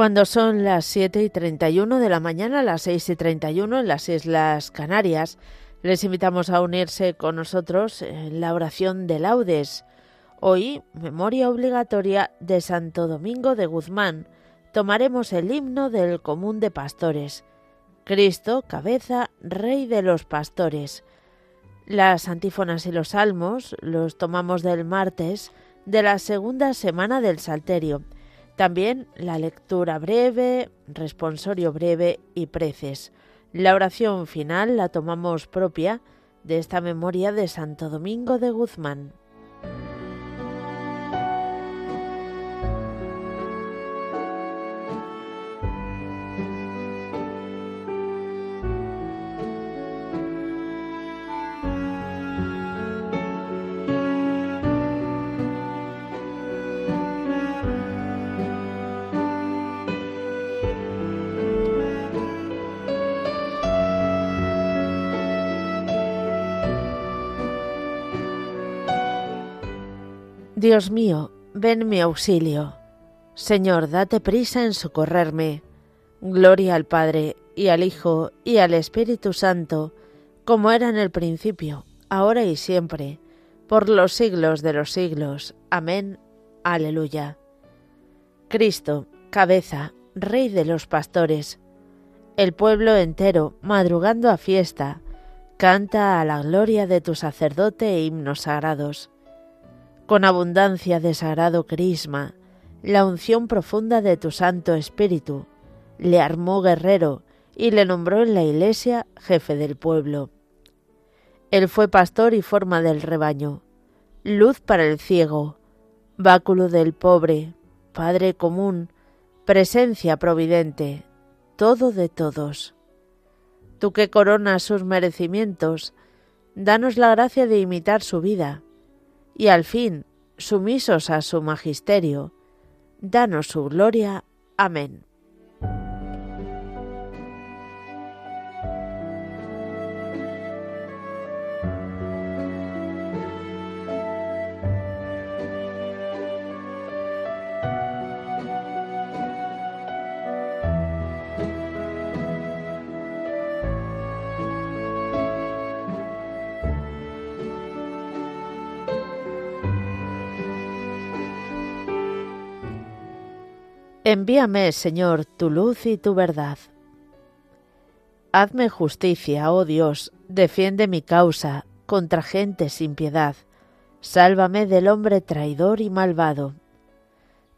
Cuando son las 7 y 31 de la mañana, las 6 y 31 en las Islas Canarias, les invitamos a unirse con nosotros en la oración de laudes. Hoy, memoria obligatoria de Santo Domingo de Guzmán, tomaremos el himno del común de pastores. Cristo, cabeza, rey de los pastores. Las antífonas y los salmos los tomamos del martes de la segunda semana del Salterio también la lectura breve, responsorio breve y preces. La oración final la tomamos propia de esta memoria de Santo Domingo de Guzmán. Dios mío, ven mi auxilio. Señor, date prisa en socorrerme. Gloria al Padre, y al Hijo, y al Espíritu Santo, como era en el principio, ahora y siempre, por los siglos de los siglos. Amén. Aleluya. Cristo, cabeza, Rey de los pastores. El pueblo entero, madrugando a fiesta, canta a la gloria de tu sacerdote himnos sagrados con abundancia de sagrado crisma, la unción profunda de tu Santo Espíritu, le armó guerrero y le nombró en la iglesia jefe del pueblo. Él fue pastor y forma del rebaño, luz para el ciego, báculo del pobre, Padre común, presencia providente, todo de todos. Tú que coronas sus merecimientos, danos la gracia de imitar su vida y al fin, sumisos a su magisterio, danos su gloria. Amén. Envíame, Señor, tu luz y tu verdad. Hazme justicia, oh Dios, defiende mi causa contra gente sin piedad. Sálvame del hombre traidor y malvado.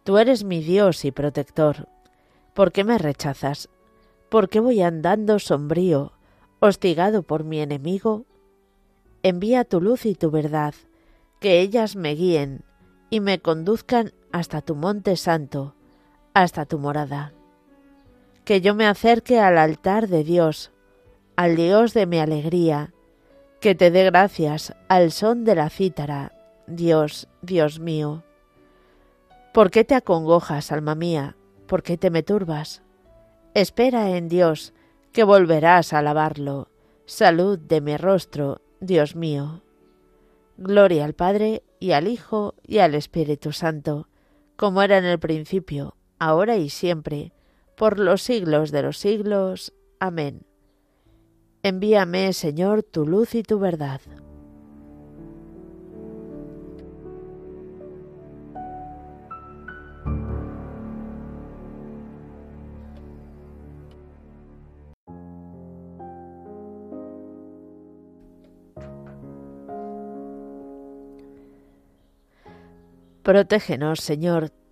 Tú eres mi Dios y protector. ¿Por qué me rechazas? ¿Por qué voy andando sombrío, hostigado por mi enemigo? Envía tu luz y tu verdad, que ellas me guíen y me conduzcan hasta tu monte santo hasta tu morada. Que yo me acerque al altar de Dios, al Dios de mi alegría, que te dé gracias al son de la cítara, Dios, Dios mío. ¿Por qué te acongojas, alma mía? ¿Por qué te me turbas? Espera en Dios, que volverás a alabarlo. Salud de mi rostro, Dios mío. Gloria al Padre, y al Hijo, y al Espíritu Santo, como era en el principio, ahora y siempre, por los siglos de los siglos. Amén. Envíame, Señor, tu luz y tu verdad. Protégenos, Señor,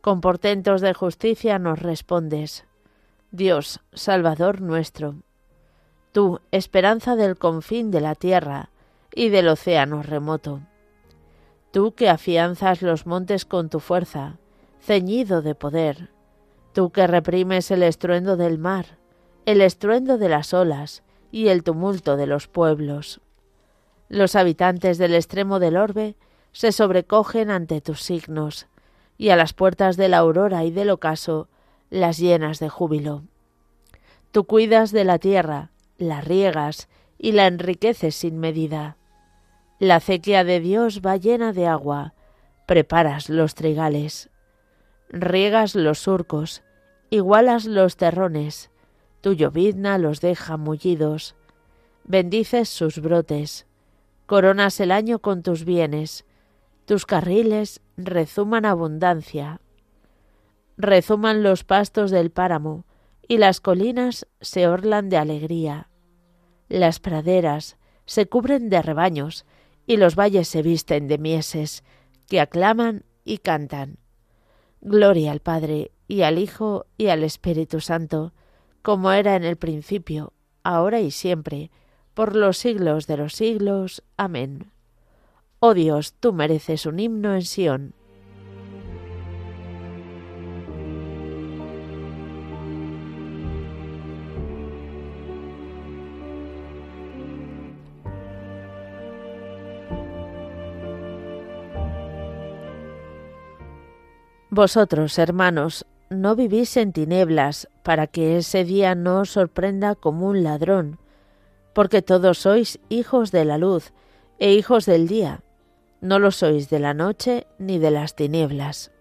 con portentos de justicia nos respondes, Dios, Salvador nuestro. Tú, esperanza del confín de la tierra y del océano remoto. Tú que afianzas los montes con tu fuerza, ceñido de poder. Tú que reprimes el estruendo del mar, el estruendo de las olas y el tumulto de los pueblos. Los habitantes del extremo del orbe se sobrecogen ante tus signos, y a las puertas de la aurora y del ocaso las llenas de júbilo. Tú cuidas de la tierra, la riegas y la enriqueces sin medida. La acequia de Dios va llena de agua, preparas los trigales, riegas los surcos, igualas los terrones, tu llovizna los deja mullidos, bendices sus brotes, coronas el año con tus bienes, tus carriles rezuman abundancia. Rezuman los pastos del páramo, y las colinas se orlan de alegría. Las praderas se cubren de rebaños, y los valles se visten de mieses, que aclaman y cantan. Gloria al Padre, y al Hijo, y al Espíritu Santo, como era en el principio, ahora y siempre, por los siglos de los siglos. Amén. Oh Dios, tú mereces un himno en Sión. Vosotros, hermanos, no vivís en tinieblas, para que ese día no os sorprenda como un ladrón, porque todos sois hijos de la luz e hijos del día. No lo sois de la noche ni de las tinieblas.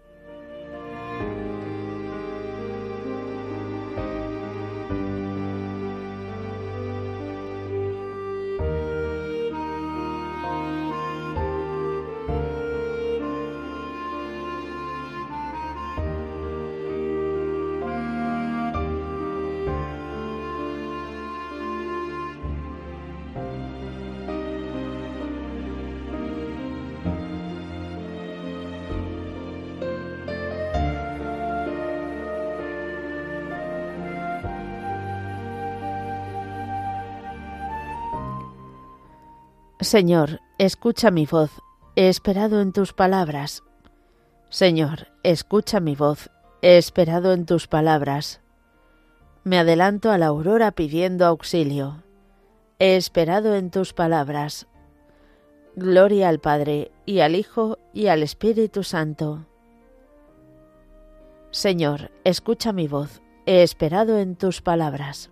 Señor, escucha mi voz, he esperado en tus palabras. Señor, escucha mi voz, he esperado en tus palabras. Me adelanto a la aurora pidiendo auxilio. He esperado en tus palabras. Gloria al Padre, y al Hijo, y al Espíritu Santo. Señor, escucha mi voz, he esperado en tus palabras.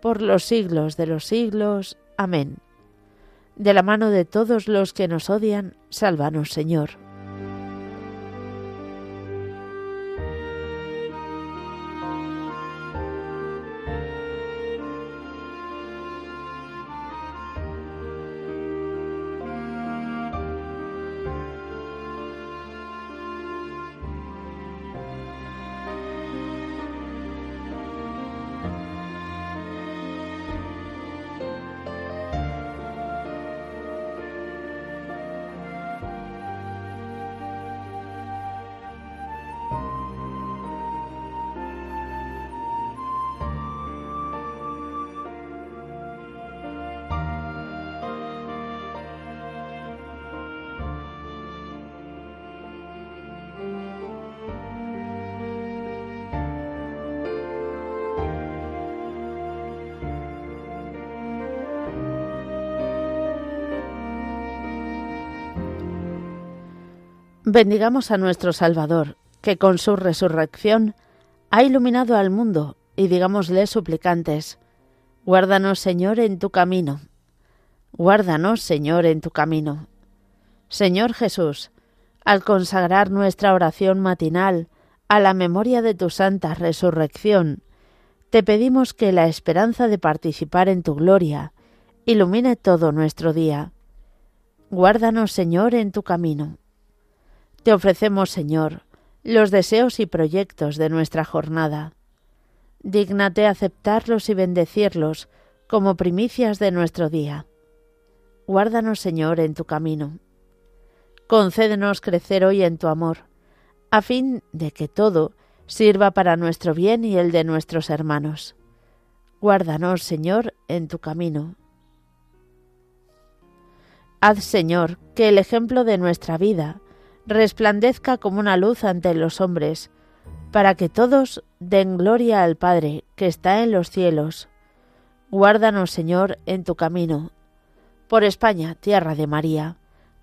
por los siglos de los siglos. Amén. De la mano de todos los que nos odian, sálvanos, Señor. Bendigamos a nuestro Salvador, que con su resurrección ha iluminado al mundo, y digámosle suplicantes, Guárdanos, Señor, en tu camino. Guárdanos, Señor, en tu camino. Señor Jesús, al consagrar nuestra oración matinal a la memoria de tu santa resurrección, te pedimos que la esperanza de participar en tu gloria ilumine todo nuestro día. Guárdanos, Señor, en tu camino. Te ofrecemos, Señor, los deseos y proyectos de nuestra jornada. Dígnate aceptarlos y bendecirlos como primicias de nuestro día. Guárdanos, Señor, en tu camino. Concédenos crecer hoy en tu amor, a fin de que todo sirva para nuestro bien y el de nuestros hermanos. Guárdanos, Señor, en tu camino. Haz, Señor, que el ejemplo de nuestra vida resplandezca como una luz ante los hombres, para que todos den gloria al Padre que está en los cielos. Guárdanos, Señor, en tu camino. Por España, tierra de María,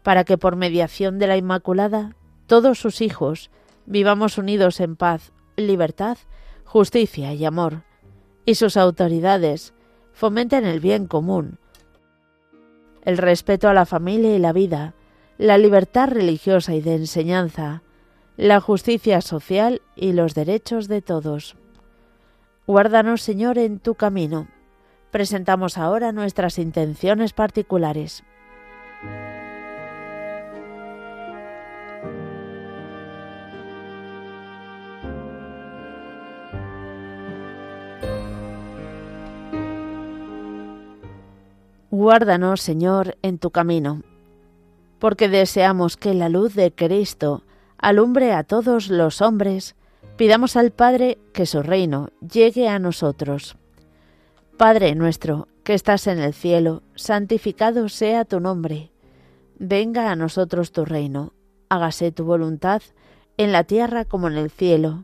para que por mediación de la Inmaculada, todos sus hijos vivamos unidos en paz, libertad, justicia y amor, y sus autoridades fomenten el bien común, el respeto a la familia y la vida, la libertad religiosa y de enseñanza, la justicia social y los derechos de todos. Guárdanos, Señor, en tu camino. Presentamos ahora nuestras intenciones particulares. Guárdanos, Señor, en tu camino porque deseamos que la luz de Cristo alumbre a todos los hombres, pidamos al Padre que su reino llegue a nosotros. Padre nuestro, que estás en el cielo, santificado sea tu nombre. Venga a nosotros tu reino, hágase tu voluntad, en la tierra como en el cielo.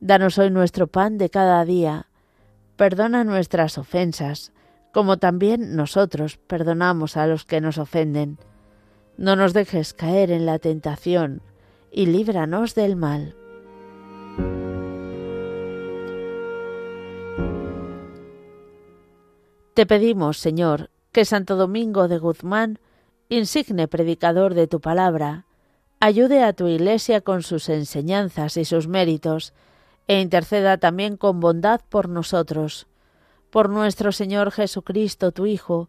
Danos hoy nuestro pan de cada día. Perdona nuestras ofensas, como también nosotros perdonamos a los que nos ofenden. No nos dejes caer en la tentación, y líbranos del mal. Te pedimos, Señor, que Santo Domingo de Guzmán, insigne predicador de tu palabra, ayude a tu Iglesia con sus enseñanzas y sus méritos, e interceda también con bondad por nosotros, por nuestro Señor Jesucristo, tu Hijo,